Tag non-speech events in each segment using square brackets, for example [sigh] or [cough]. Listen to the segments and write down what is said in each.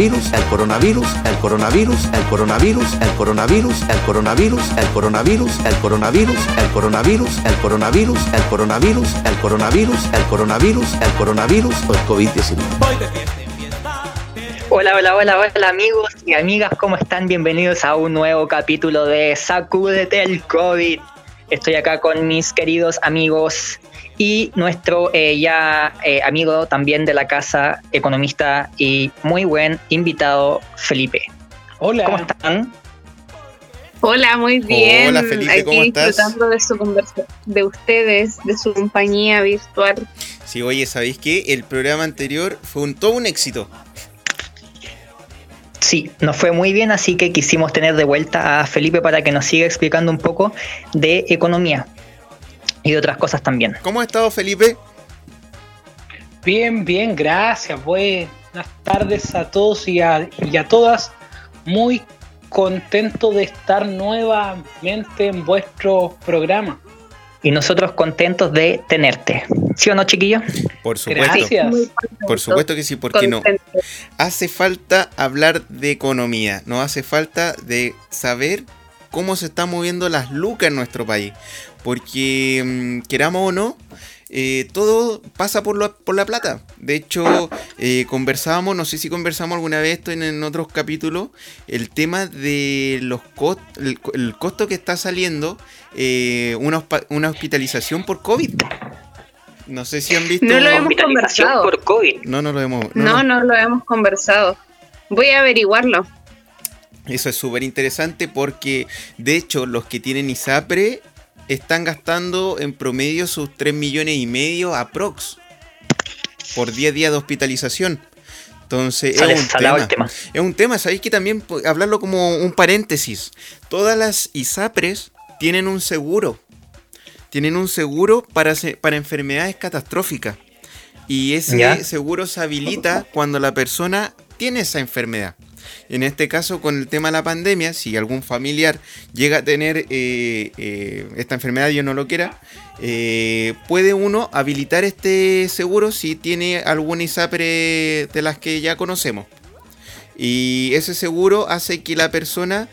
Coronavirus, el coronavirus, el coronavirus, el coronavirus, el coronavirus, el coronavirus, el coronavirus, el coronavirus, el coronavirus, el coronavirus, el coronavirus, el coronavirus, el coronavirus, el coronavirus o el COVID-19. Voy de fiesta en fiesta. Hola, hola, hola, hola amigos y amigas, ¿cómo están? Bienvenidos a un nuevo capítulo de Sacúdete el COVID. Estoy acá con mis queridos amigos y nuestro eh, ya eh, amigo también de la casa, economista y muy buen invitado, Felipe. Hola. ¿Cómo están? Hola, muy bien. Hola, Felipe, Aquí ¿cómo estás? disfrutando de su conversa, de ustedes, de su compañía virtual. Sí, oye, ¿sabéis qué? El programa anterior fue un, todo un éxito. Sí, nos fue muy bien, así que quisimos tener de vuelta a Felipe para que nos siga explicando un poco de economía y de otras cosas también. ¿Cómo has estado, Felipe? Bien, bien, gracias. Buenas tardes a todos y a, y a todas. Muy contento de estar nuevamente en vuestro programa. Y nosotros contentos de tenerte. ¿Sí o no, chiquillo? Por supuesto. Gracias. Por supuesto que sí, porque no. Hace falta hablar de economía, no hace falta de saber cómo se están moviendo las lucas en nuestro país. Porque mm, queramos o no, eh, todo pasa por, lo- por la plata. De hecho, eh, conversábamos, no sé si conversamos alguna vez esto en, en otros capítulos, el tema de los cost el, co- el costo que está saliendo eh, una, hospitalización por COVID. No sé si han visto. No lo hemos conversado. por COVID. No, no lo hemos. No, no lo hemos conversado. Voy a averiguarlo. Eso es súper interesante porque, de hecho, los que tienen ISAPRE están gastando en promedio sus 3 millones y medio aprox por 10 días de hospitalización. Entonces, Sale es un, tema. tema. es un tema, sabéis que también hablarlo como un paréntesis. Todas las ISAPRES tienen un seguro. Tienen un seguro para, para enfermedades catastróficas. Y ese Ya. seguro se habilita cuando la persona tiene esa enfermedad. En este caso, con el tema de la pandemia, si algún familiar llega a tener eh, eh, esta enfermedad yo no lo quiera, eh, puede uno habilitar este seguro si tiene algún ISAPRE de las que ya conocemos. Y ese seguro hace que la persona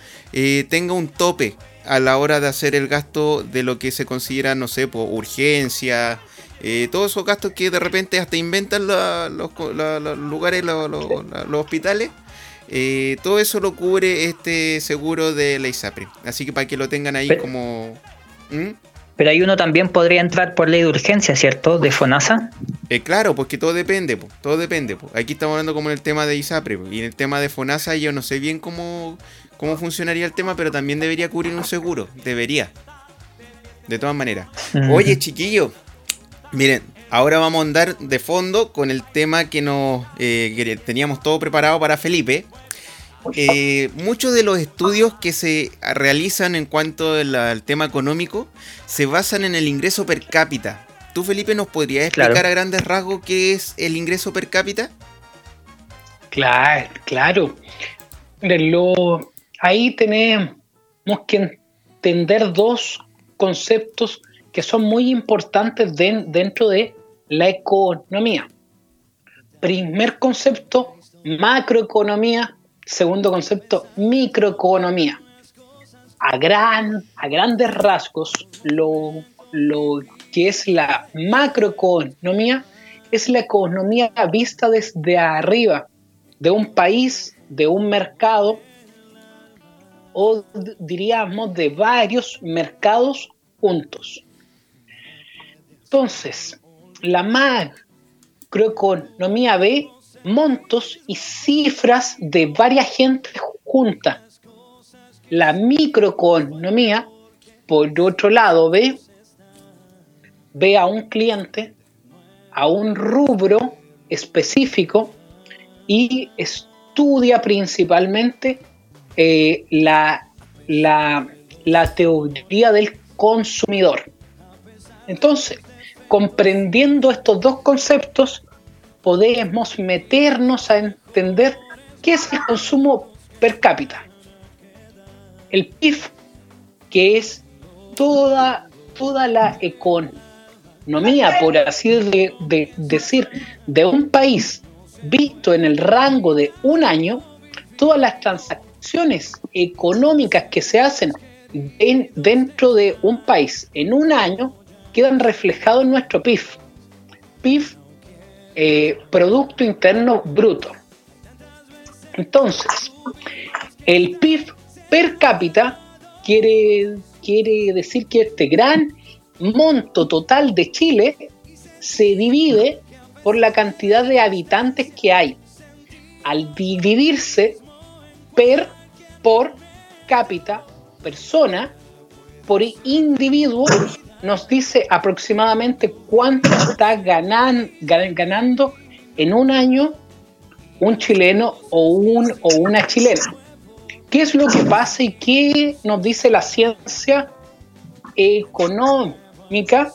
tenga un tope a la hora de hacer el gasto de lo que se considera, no sé, por urgencia, todos esos gastos que de repente hasta inventan los, lugares, los hospitales. Eh, todo eso lo cubre este seguro de la ISAPRE. Así que para que lo tengan ahí Pero- como... ¿Mm? Pero ahí uno también podría entrar por ley de urgencia, ¿cierto? De FONASA. Eh, claro, porque todo depende, po, todo depende. po. Aquí estamos hablando como en el tema de ISAPRE po, y en el tema de FONASA yo no sé bien cómo, cómo funcionaría el tema, pero también debería cubrir un seguro, debería. De todas maneras. Oye, chiquillo, miren, ahora vamos a andar de fondo con el tema que nos eh, que teníamos todo preparado para Felipe. Eh, muchos de los estudios que se realizan en cuanto al, tema económico se basan en el ingreso per cápita. ¿Tú, Felipe, nos podrías explicar Claro. a grandes rasgos qué es el ingreso per cápita? Claro, claro. Lo- ahí tenemos que entender dos conceptos que son muy importantes den- dentro de la economía. Primer concepto, macroeconomía. Segundo concepto, microeconomía. A, gran, a grandes rasgos, lo, lo que es la macroeconomía es la economía vista desde arriba de un país, de un mercado, o diríamos de varios mercados juntos. Entonces, la macroeconomía ve montos y cifras de varias gente juntas. La microeconomía, por otro lado, ve, ve a un cliente, a un rubro específico y estudia principalmente eh, la, la, la teoría del consumidor. Entonces, comprendiendo estos dos conceptos, podemos meternos a entender qué es el consumo per cápita. El PIB, que es toda, toda la economía, por así de- de- decir, de un país visto en el rango de un año, todas las transacciones económicas que se hacen en- dentro de un país en un año quedan reflejados en nuestro PIB. PIB, eh, Producto Interno Bruto. Entonces, el PIB per cápita quiere, quiere decir que este gran monto total de Chile se divide por la cantidad de habitantes que hay. Al dividirse per por cápita, persona, por individuo, nos dice aproximadamente cuánto está ganan- gan- ganando en un año un chileno o, un, o una chilena. ¿Qué es lo que pasa y qué nos dice la ciencia económica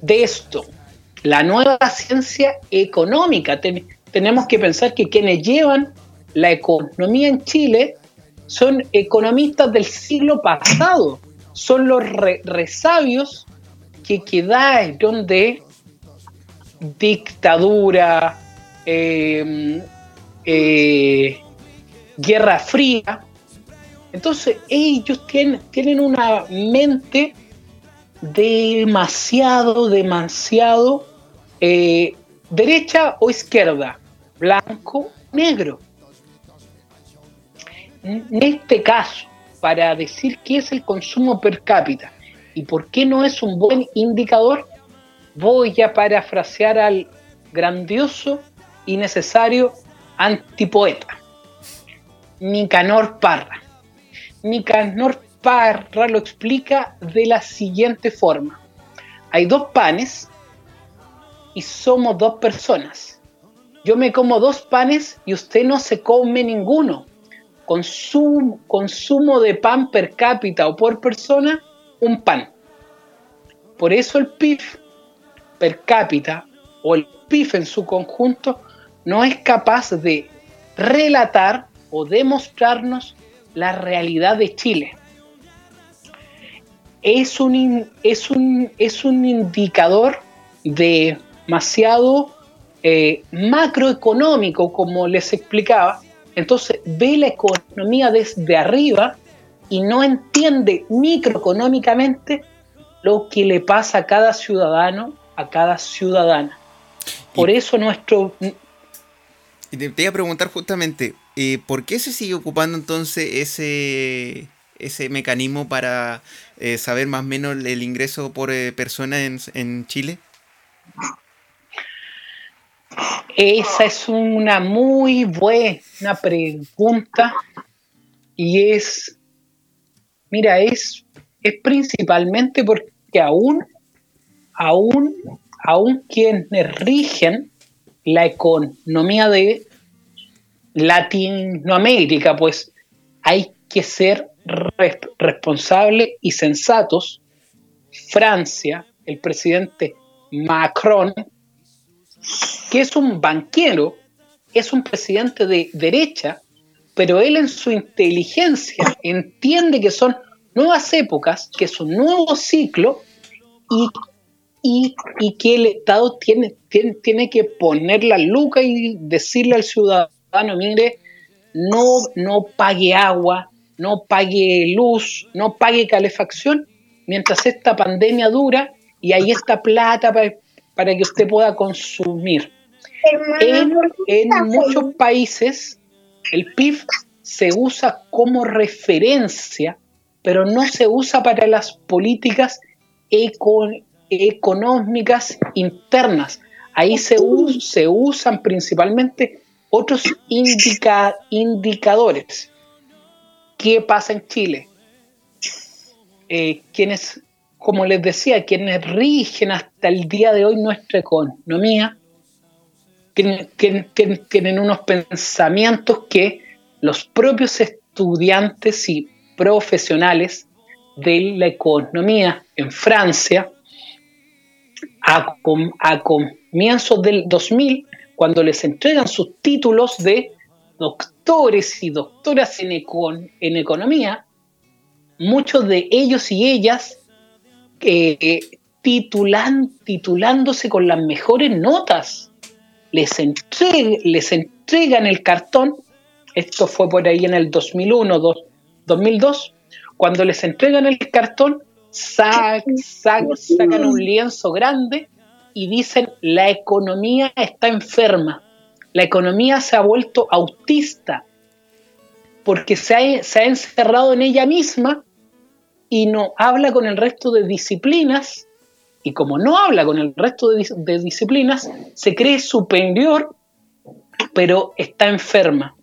de esto? La nueva ciencia económica. Ten- tenemos que pensar que quienes llevan la economía en Chile son economistas del siglo pasado, son los re- resabios que quedaron de dictadura, eh, eh, guerra fría. Entonces ellos tienen, tienen una mente demasiado, demasiado eh, derecha o izquierda, blanco, negro. En este caso, para decir qué es el consumo per cápita y por qué no es un buen indicador, voy a parafrasear al grandioso y necesario antipoeta, Nicanor Parra. Nicanor Parra lo explica de la siguiente forma. Hay dos panes y somos dos personas. Yo me como dos panes y usted no se come ninguno. Consumo, de pan per cápita o por persona, un pan. Por eso el PIB per cápita o el PIB en su conjunto no es capaz de relatar o demostrarnos la realidad de Chile. Es un, es un, es un indicador demasiado eh, macroeconómico, como les explicaba. Entonces ve la economía desde arriba y no entiende microeconómicamente lo que le pasa a cada ciudadano, a cada ciudadana. Por Y- eso nuestro Y te, te iba a preguntar justamente, eh, ¿por qué se sigue ocupando entonces ese, ese mecanismo para eh, saber más o menos el ingreso por eh, persona en, en Chile? Esa es una muy buena pregunta y es, mira, es, es principalmente porque aún, aún, aún quienes rigen la economía de Latinoamérica, pues hay que ser res- responsables y sensatos. Francia, el presidente Macron, que es un banquero, es un presidente de derecha, pero él en su inteligencia entiende que son nuevas épocas, que es un nuevo ciclo y, y- y que el Estado tiene, tiene, tiene que poner la luca y decirle al ciudadano, mire, no, no pague agua, no pague luz, no pague calefacción, mientras esta pandemia dura y ahí está plata pa- para que usted pueda consumir. En, en muchos países el PIB se usa como referencia, pero no se usa para las políticas eco- económicas internas. Ahí se, usan principalmente otros indica- indicadores. ¿Qué pasa en Chile? Eh, quienes como les decía, quienes rigen hasta el día de hoy nuestra economía, tienen, tienen- unos pensamientos que los propios estudiantes y profesionales de la economía en Francia, a, com- a comienzos del 2000, cuando les entregan sus títulos de doctores y doctoras en economía, muchos de ellos y ellas eh, titulan, titulándose con las mejores notas. Les, entreg- les entregan el cartón, esto fue por ahí en el 2001, dos- 2002, cuando les entregan el cartón, sa- sa- sacan un lienzo grande y dicen, la economía está enferma, la economía se ha vuelto autista, porque se ha, se ha encerrado en ella misma y no habla con el resto de disciplinas, y como no habla con el resto de, dis- de disciplinas, se cree superior, pero está enferma.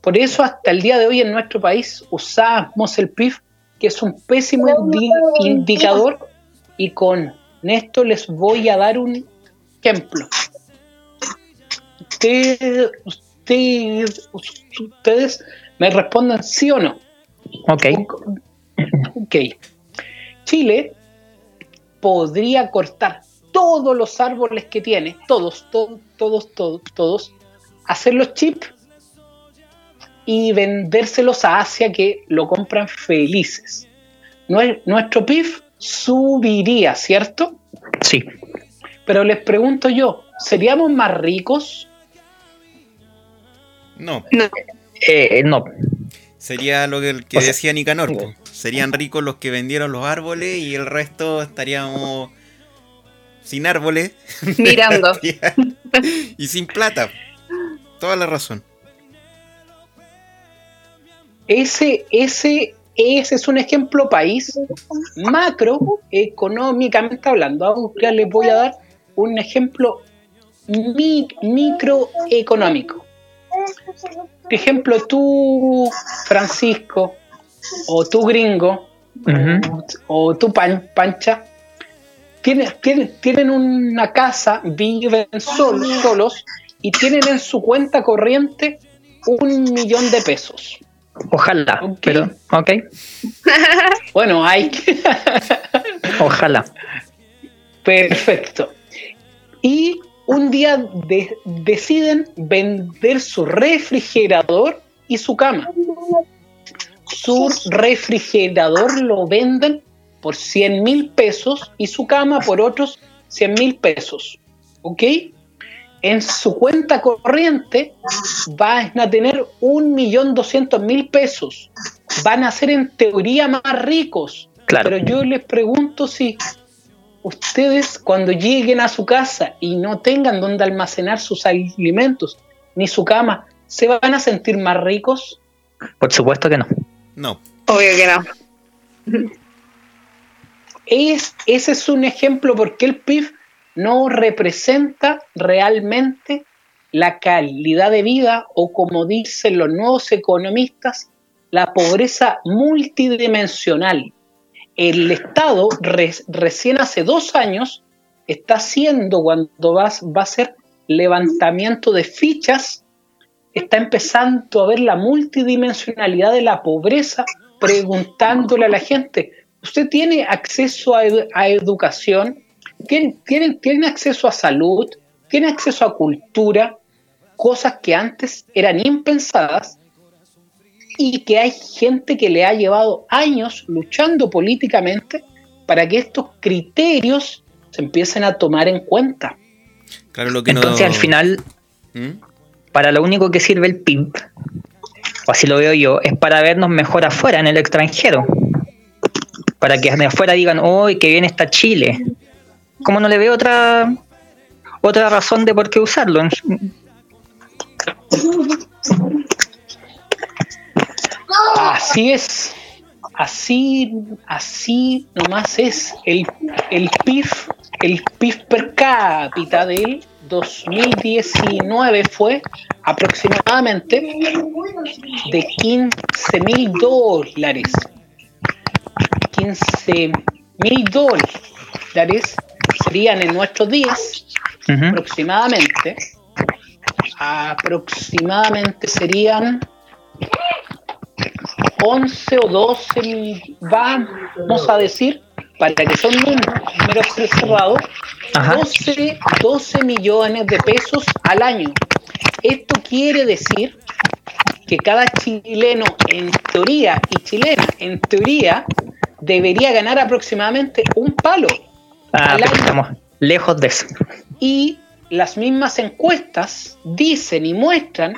Por eso hasta el día de hoy en nuestro país usamos el PIB, que es un pésimo indi- indicador, y con esto les voy a dar un ejemplo. Usted- usted- ustedes me respondan sí o no. Ok. Ok. Chile podría cortar todos los árboles que tiene, todos, todos, todos, todos, todos, hacer los chips y vendérselos a Asia que lo compran felices. Nue- Nuestro PIB subiría, ¿cierto? Sí. Pero les pregunto yo, ¿seríamos más ricos? No, Eh, no. sería lo que, que O sea, decía Nicanor. Serían ricos los que vendieron los árboles y el resto estaríamos sin árboles Mirando. [laughs] y sin plata. Toda la razón. Ese, ese, ese es un ejemplo país macroeconómicamente hablando. Ahora les voy a dar un ejemplo mi- microeconómico. Por ejemplo, tú, Francisco, o tú, gringo, o Pan- Pancha, tienen, tienen, tienen una casa, viven sol- solos y tienen en su cuenta corriente un millón de pesos. Ojalá. Pero, ok. [laughs] Bueno, hay que... [laughs] Ojalá. Perfecto. Y un día de- deciden vender su refrigerador y su cama. Su refrigerador lo venden por 100 mil pesos y su cama por otros 100 mil pesos. ¿Ok? En su cuenta corriente van a tener 1.200.000 pesos. Van a ser en teoría más ricos. Claro. Pero yo les pregunto si ustedes cuando lleguen a su casa y no tengan donde almacenar sus alimentos ni su cama, ¿se van a sentir más ricos? Por supuesto que no. No. Obvio que no. Es, ese es un ejemplo porque el PIB no representa realmente la calidad de vida o como dicen los nuevos economistas, la pobreza multidimensional. El Estado re- recién hace dos años está haciendo cuando va, va a hacer levantamiento de fichas, está empezando a ver la multidimensionalidad de la pobreza, preguntándole a la gente, ¿usted tiene acceso a, edu- a educación? ¿Tiene, tiene, ¿Tiene acceso a salud? ¿Tiene acceso a cultura? Cosas que antes eran impensadas y que hay gente que le ha llevado años luchando políticamente para que estos criterios se empiecen a tomar en cuenta. Claro, lo que Entonces, no. al final, ¿Mm? Para lo único que sirve el PIB, o así lo veo yo, es para vernos mejor afuera, en el extranjero. Para que de afuera digan, ¡oh, qué bien está Chile! Como no le veo otra otra razón de por qué usarlo? Así es. Así, así nomás es el, el PIB, el PIB per cápita del 2019 fue aproximadamente de 15 mil dólares. 15 mil dólares serían en nuestros días Ujú. aproximadamente aproximadamente serían 11 o 12 mil- vamos a decir para que son números cerrados Ajá. 12, 12 millones de pesos al año esto quiere decir que cada chileno en teoría y chilena en teoría debería ganar aproximadamente un palo Ah, al pero año. estamos lejos de eso. y las mismas encuestas dicen y muestran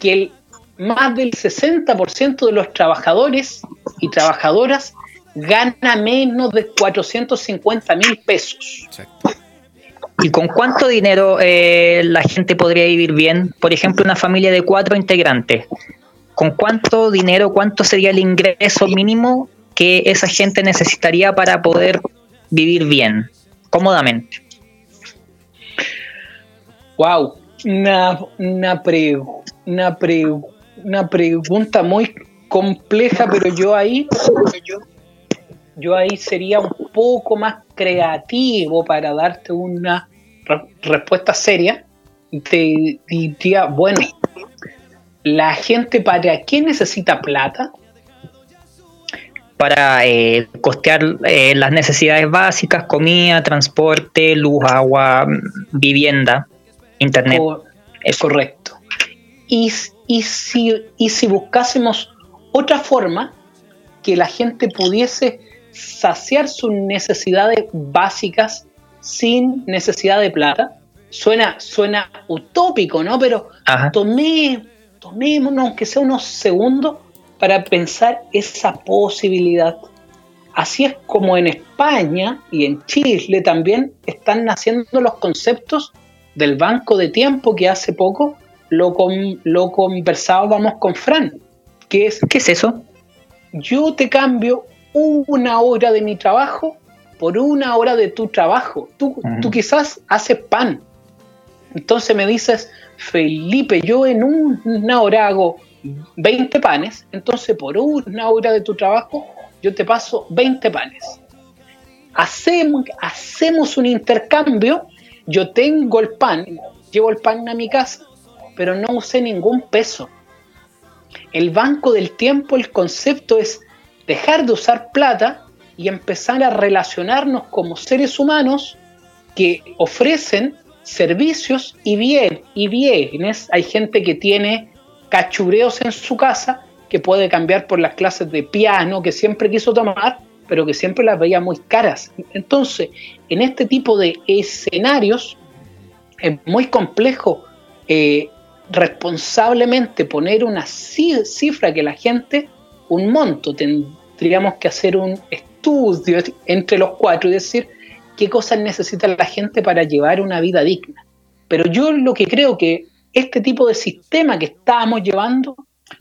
que el, más del 60% de los trabajadores y trabajadoras gana menos de 450 mil pesos. Exacto. ¿Y con cuánto dinero eh, la gente podría vivir bien? Por ejemplo, una familia de cuatro integrantes. ¿Con cuánto dinero, cuánto sería el ingreso mínimo que esa gente necesitaría para poder vivir bien, cómodamente? Wow, una, una, pre- una, pre- una pregunta muy compleja, pero yo ahí, yo ahí sería un poco más creativo para darte una re- respuesta seria. Te diría, bueno, la gente para qué necesita plata? Para eh, costear eh, las necesidades básicas, comida, transporte, luz, agua, vivienda, internet. Eso. Correcto. Y, y, si, y si buscásemos otra forma que la gente pudiese saciar sus necesidades básicas sin necesidad de plata, suena, suena utópico, ¿no? Pero Ajá. tomé, tomémonos, aunque sea unos segundos, para pensar esa posibilidad. Así es como en España y en Chile también están naciendo los conceptos del banco de tiempo que hace poco lo, con- lo conversábamos con Fran, que es ¿Qué es eso? yo te cambio una hora de mi trabajo por una hora de tu trabajo. Tú, tú quizás haces pan. Entonces me dices, Felipe, yo en un- una hora hago 20 panes, entonces por una hora de tu trabajo yo te paso 20 panes. Hacemos, hacemos un intercambio, yo tengo el pan, llevo el pan a mi casa, pero no usé ningún peso. El banco del tiempo, el concepto es dejar de usar plata y empezar a relacionarnos como seres humanos que ofrecen servicios y bien y bienes. Hay gente que tiene cachureos en su casa que puede cambiar por las clases de piano que siempre quiso tomar, pero que siempre las veía muy caras. Entonces, en este tipo de escenarios es muy complejo eh, responsablemente poner una ci- cifra que la gente, un monto, tendríamos que hacer un estudio entre los cuatro y decir qué cosas necesita la gente para llevar una vida digna. Pero yo lo que creo que este tipo de sistema que estábamos llevando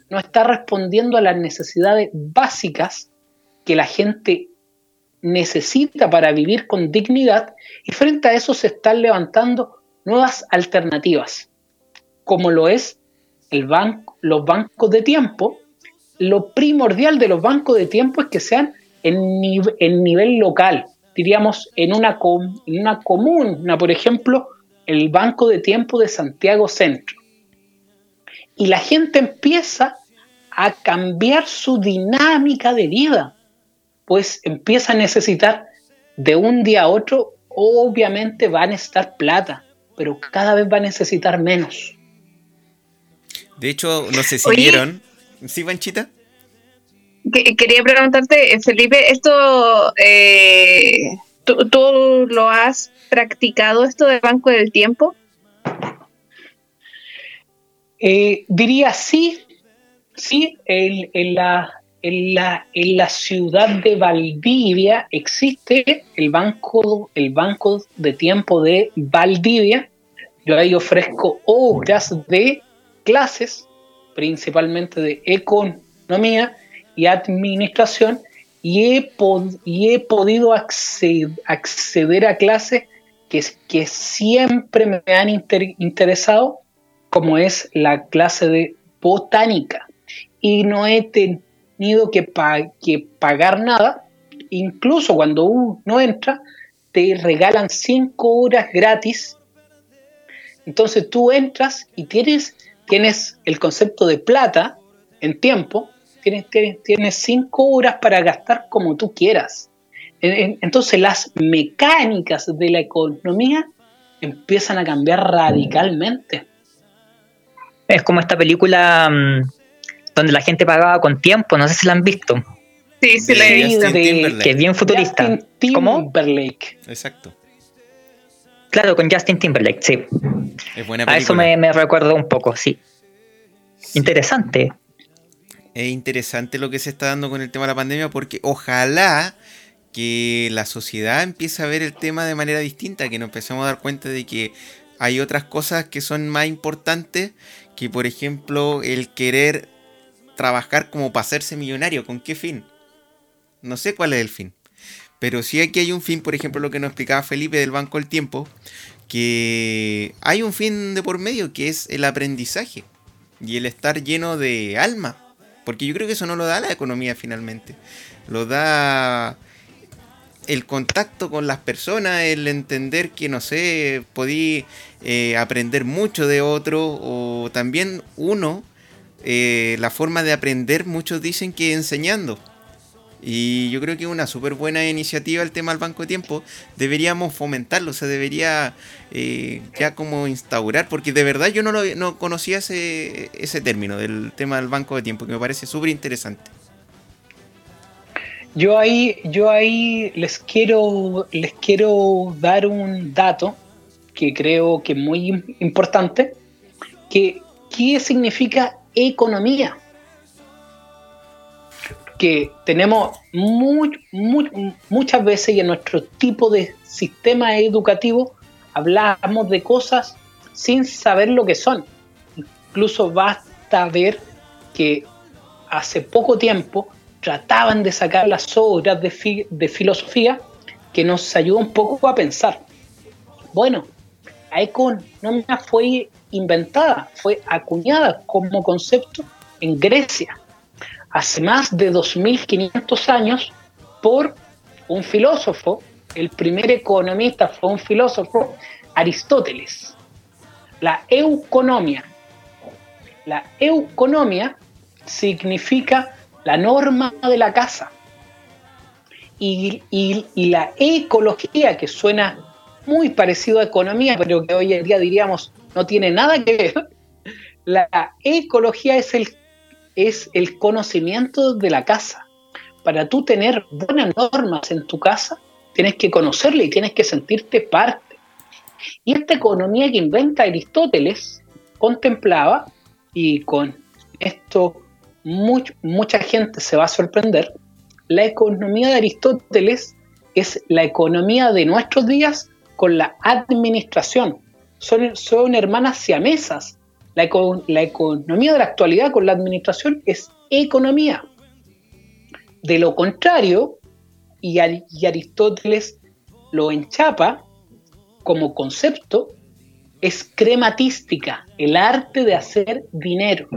no está respondiendo a las necesidades básicas que la gente necesita para vivir con dignidad y frente a eso se están levantando nuevas alternativas, como lo es el banco, los bancos de tiempo. Lo primordial de los bancos de tiempo es que sean en, ni- en nivel local, diríamos en una, com- en una comuna, por ejemplo, el Banco de Tiempo de Santiago Centro. Y la gente empieza a cambiar su dinámica de vida, pues empieza a necesitar de un día a otro, obviamente va a necesitar plata, pero cada vez va a necesitar menos. De hecho, no sé si Oye. vieron. ¿Sí, Panchita? Que- quería preguntarte, eh, Felipe, esto, eh, ¿tú, tú lo has practicado esto de Banco del Tiempo? Eh, diría sí, sí, en, en la, en, la, en la ciudad de Valdivia existe el banco, el banco de tiempo de Valdivia. Yo ahí ofrezco horas de clases, principalmente de economía y administración, y he, podido acceder, a clases que, siempre me han inter- interesado como es la clase de botánica. Y no he tenido que, que pagar nada incluso cuando uno entra, te regalan 5 horas gratis. Entonces tú entras y tienes, tienes el concepto de plata en tiempo, tienes, tienes, tienes cinco horas para gastar como tú quieras. En- en- Entonces las mecánicas de la economía empiezan a cambiar radicalmente. Es como esta película mm, donde la gente pagaba con tiempo, no sé si la han visto, Sí, sí, la he visto. que es bien futurista. Justin ¿Cómo? Timberlake. Exacto. Claro, con Justin Timberlake, sí. Es buena A eso me, me recuerdo un poco, sí. Sí. Interesante. Es interesante lo que se está dando con el tema de la pandemia porque ojalá que la sociedad empiece a ver el tema de manera distinta, que nos empecemos a dar cuenta de que hay otras cosas que son más importantes que, por ejemplo, el querer trabajar como para hacerse millonario. ¿Con qué fin? No sé cuál es el fin. Pero sí aquí hay un fin, por ejemplo, lo que nos explicaba Felipe del Banco del Tiempo, que hay un fin de por medio, que es el aprendizaje y el estar lleno de alma. Porque yo creo que eso no lo da la economía finalmente. Lo da el contacto con las personas, el entender que, no sé, podí eh, aprender mucho de otro, o también uno, eh, la forma de aprender, muchos dicen que enseñando. Y yo creo que es una súper buena iniciativa el tema del banco de tiempo. Deberíamos fomentarlo, se debería eh, ya como instaurar, porque de verdad yo no, lo, no conocía ese, ese término del tema del banco de tiempo, que me parece súper interesante. Yo ahí, yo ahí les quiero, les quiero dar un dato que creo que es muy im- importante, que ¿qué significa economía? Que tenemos mu- mu- muchas veces y en nuestro tipo de sistema educativo hablamos de cosas sin saber lo que son. Incluso basta ver que hace poco tiempo trataban de sacar las obras de, de filosofía que nos ayuda un poco a pensar. Bueno, la economía fue inventada, fue acuñada como concepto en Grecia hace más de 2500 años por un filósofo, el primer economista fue un filósofo, Aristóteles. La euconomia. La euconomia significa la norma de la casa. Y, y- y la ecología, que suena muy parecido a economía, pero que hoy en día diríamos no tiene nada que ver, [laughs] la ecología es el, es el conocimiento de la casa. Para tú tener buenas normas en tu casa, tienes que conocerla y tienes que sentirte parte. Y esta economía que inventa Aristóteles contemplaba, y con esto much- mucha gente se va a sorprender, la economía de Aristóteles es la economía de nuestros días con la administración. Son, son hermanas siamesas. La, eco- la economía de la actualidad con la administración es economía. De lo contrario, y, Ari- y Aristóteles lo enchapa como concepto, es crematística, el arte de hacer dinero.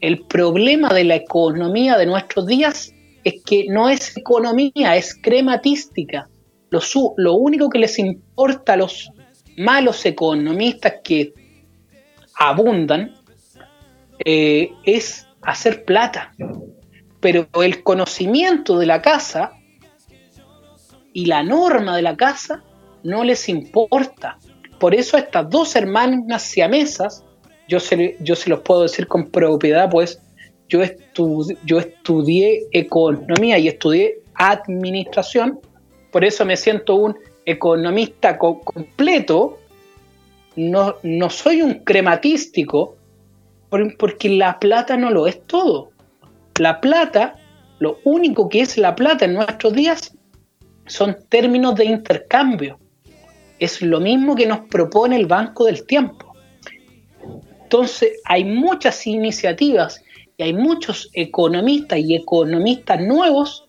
El problema de la economía de nuestros días es que no es economía, es crematística. Lo, lo único que les importa a los malos economistas que abundan eh, es hacer plata. Pero el conocimiento de la casa y la norma de la casa no les importa. Por eso estas dos hermanas siamesas, yo se, yo se los puedo decir con propiedad, pues yo, estu- yo estudié economía y estudié administración, por eso me siento un economista co- completo, no, no soy un crematístico, por- porque la plata no lo es todo. La plata, lo único que es la plata en nuestros días son términos de intercambio. Es lo mismo que nos propone el Banco del Tiempo. Entonces, hay muchas iniciativas y hay muchos economistas y economistas nuevos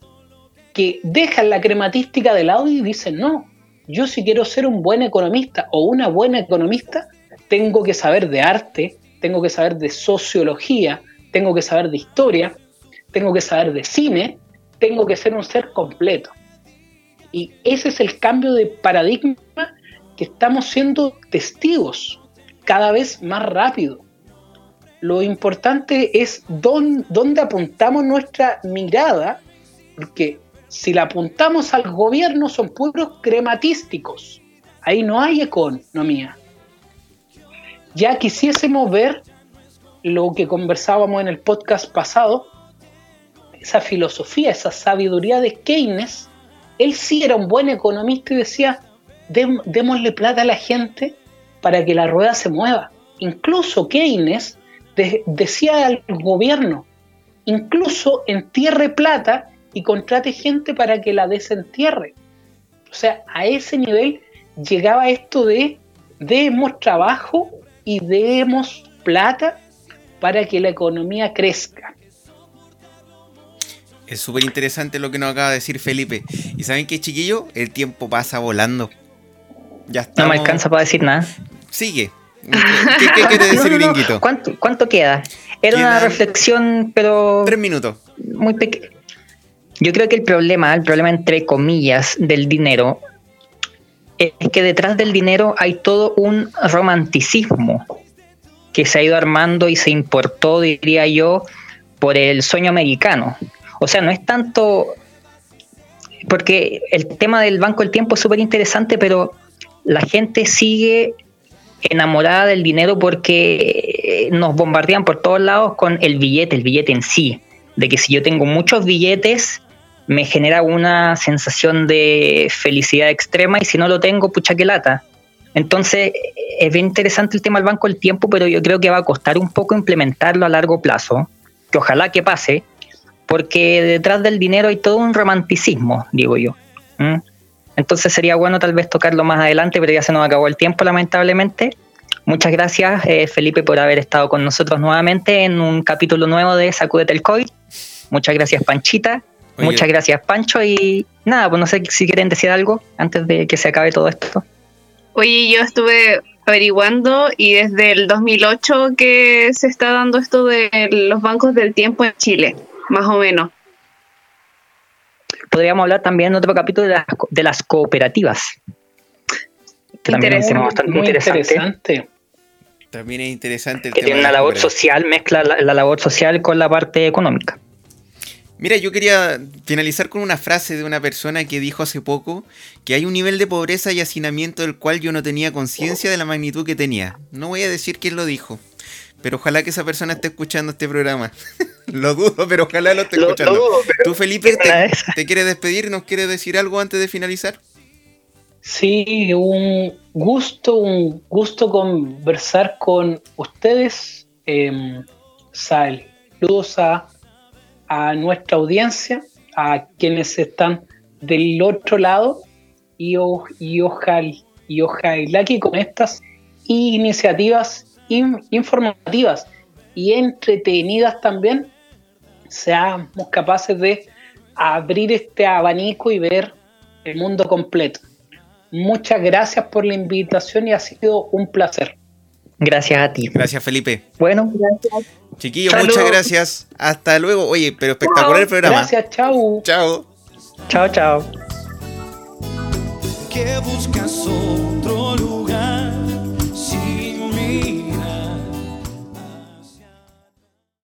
que dejan la crematística de lado y dicen, no, yo si quiero ser un buen economista o una buena economista, tengo que saber de arte, tengo que saber de sociología, tengo que saber de historia, tengo que saber de cine, tengo que ser un ser completo. Y ese es el cambio de paradigma que estamos siendo testigos cada vez más rápido. Lo importante es dónde, apuntamos nuestra mirada, porque si la apuntamos al gobierno son puros crematísticos. Ahí no hay economía. Ya quisiésemos ver lo que conversábamos en el podcast pasado, esa filosofía, esa sabiduría de Keynes. Él sí era un buen economista y decía, "Dem- démosle plata a la gente para que la rueda se mueva. Incluso Keynes de- decía al gobierno, incluso entierre plata y contrate gente para que la desentierre. O sea, a ese nivel llegaba esto de demos trabajo y demos plata para que la economía crezca. Es súper interesante lo que nos acaba de decir Felipe. ¿Y saben qué, chiquillo? El tiempo pasa volando. Ya está. No me alcanza para decir nada. Sigue. ¿Qué, qué quiere [laughs] decir, No, no, no. gringuito? ¿Cuánto, ¿Cuánto queda? Era una reflexión, pero Tres minutos. muy pequeña. Yo creo que el problema, el problema entre comillas del dinero, es que detrás del dinero hay todo un romanticismo que se ha ido armando y se importó, diría yo, por el sueño americano. O sea, no es tanto porque el tema del Banco del Tiempo es súper interesante, pero la gente sigue enamorada del dinero porque nos bombardean por todos lados con el billete, el billete en sí. De que si yo tengo muchos billetes, me genera una sensación de felicidad extrema y si no lo tengo, pucha que lata. Entonces, es bien interesante el tema del Banco del Tiempo, pero yo creo que va a costar un poco implementarlo a largo plazo, que ojalá que pase, porque detrás del dinero hay todo un romanticismo, digo yo. Entonces sería bueno tal vez tocarlo más adelante, pero ya se nos acabó el tiempo lamentablemente. Muchas gracias eh, Felipe por haber estado con nosotros nuevamente en un capítulo nuevo de Sacúdete el COVID. Muchas gracias Panchita. Oye. Muchas gracias Pancho y nada, pues no sé si quieren decir algo antes de que se acabe todo esto. Oye, yo estuve averiguando y desde el 2008 que se está dando esto de los bancos del tiempo en Chile, más o menos. Podríamos hablar también en otro capítulo de las, co- de las cooperativas. Que también es un tema bastante Muy interesante. interesante. También es interesante el Que tema tiene las labor social, mezcla la, la labor social con la parte económica. Mira, yo quería finalizar con una frase de una persona que dijo hace poco que hay un nivel de pobreza y hacinamiento del cual yo no tenía conciencia de la magnitud que tenía. No voy a decir quién lo dijo, pero ojalá que esa persona esté escuchando este programa. [laughs] lo dudo, pero ojalá lo esté Lo- lo escuchando. dudo, pero ¿Tú, Felipe, te, quieres despedir? ¿Nos quieres decir algo antes de finalizar? Sí, un gusto, un gusto conversar con ustedes. Eh, saludos a, a nuestra audiencia, a quienes están del otro lado y, o- y, ojalá, y ojalá que con estas iniciativas in- informativas y entretenidas también seamos capaces de abrir este abanico y ver el mundo completo. Muchas gracias por la invitación y ha sido un placer. Gracias a ti. Gracias, Felipe. Bueno, Chiquillos, Salud. muchas gracias. Hasta luego. Oye, pero espectacular el programa. Gracias, chau. Chao. chao, chao. que buscas